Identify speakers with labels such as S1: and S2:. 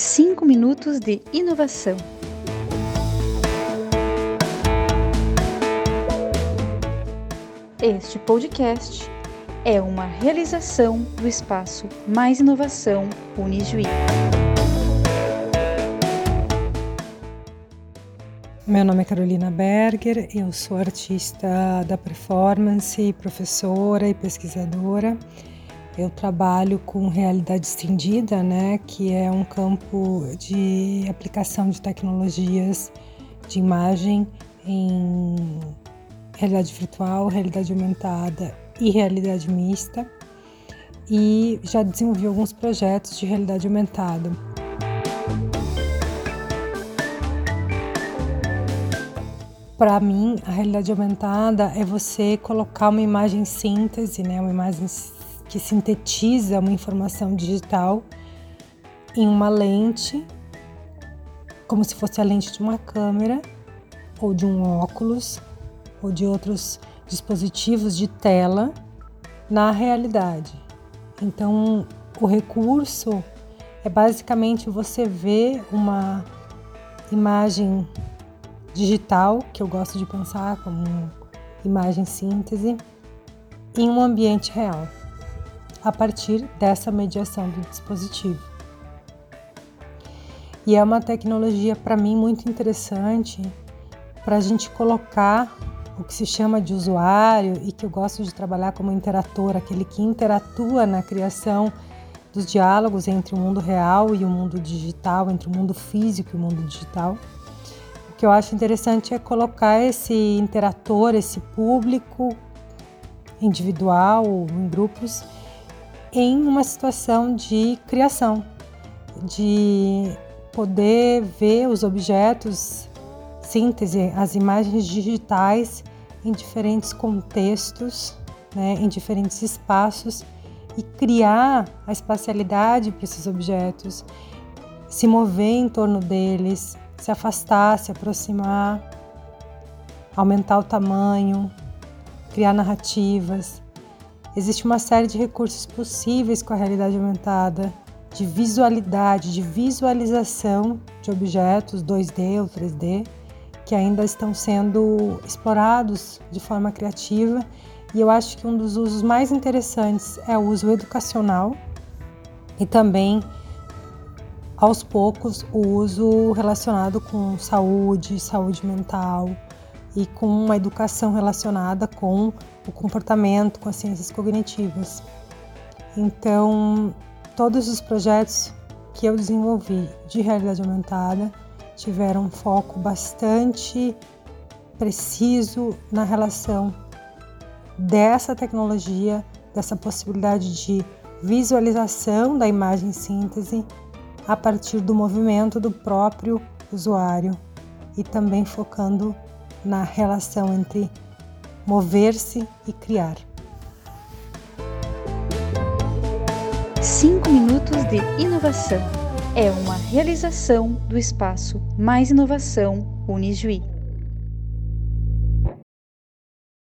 S1: 5 minutos de inovação. Este podcast é uma realização do espaço Mais Inovação Unijuí.
S2: Meu nome é Carolina Berger, eu sou artista da performance, professora e pesquisadora. Eu trabalho com realidade estendida, né, que é um campo de aplicação de tecnologias de imagem em realidade virtual, realidade aumentada e realidade mista. E já desenvolvi alguns projetos de realidade aumentada. Para mim, a realidade aumentada é você colocar uma imagem síntese, né, uma imagem que sintetiza uma informação digital em uma lente, como se fosse a lente de uma câmera ou de um óculos ou de outros dispositivos de tela na realidade. Então, o recurso é basicamente você ver uma imagem digital, que eu gosto de pensar como imagem síntese, em um ambiente real, a partir dessa mediação do dispositivo. E é uma tecnologia para mim muito interessante para a gente colocar o que se chama de usuário e que eu gosto de trabalhar como interator, aquele que interatua na criação dos diálogos entre o mundo real e o mundo digital, entre o mundo físico e o mundo digital que eu acho interessante é colocar esse interator, esse público individual ou em grupos, em uma situação de criação, de poder ver os objetos, síntese, as imagens digitais em diferentes contextos, né, em diferentes espaços e criar a espacialidade para esses objetos, se mover em torno deles, se afastar, se aproximar, aumentar o tamanho, criar narrativas. Existe uma série de recursos possíveis com a realidade aumentada, de visualidade, de visualização de objetos 2D ou 3D, que ainda estão sendo explorados de forma criativa. E eu acho que um dos usos mais interessantes é o uso educacional e também aos poucos o uso relacionado com saúde, saúde mental e com uma educação relacionada com o comportamento, com as ciências cognitivas. Então, todos os projetos que eu desenvolvi de realidade aumentada tiveram um foco bastante preciso na relação dessa tecnologia, dessa possibilidade de visualização da imagem síntese a partir do movimento do próprio usuário e também focando na relação entre mover-se e criar.
S1: 5 minutos de inovação é uma realização do espaço Mais Inovação Unijuí.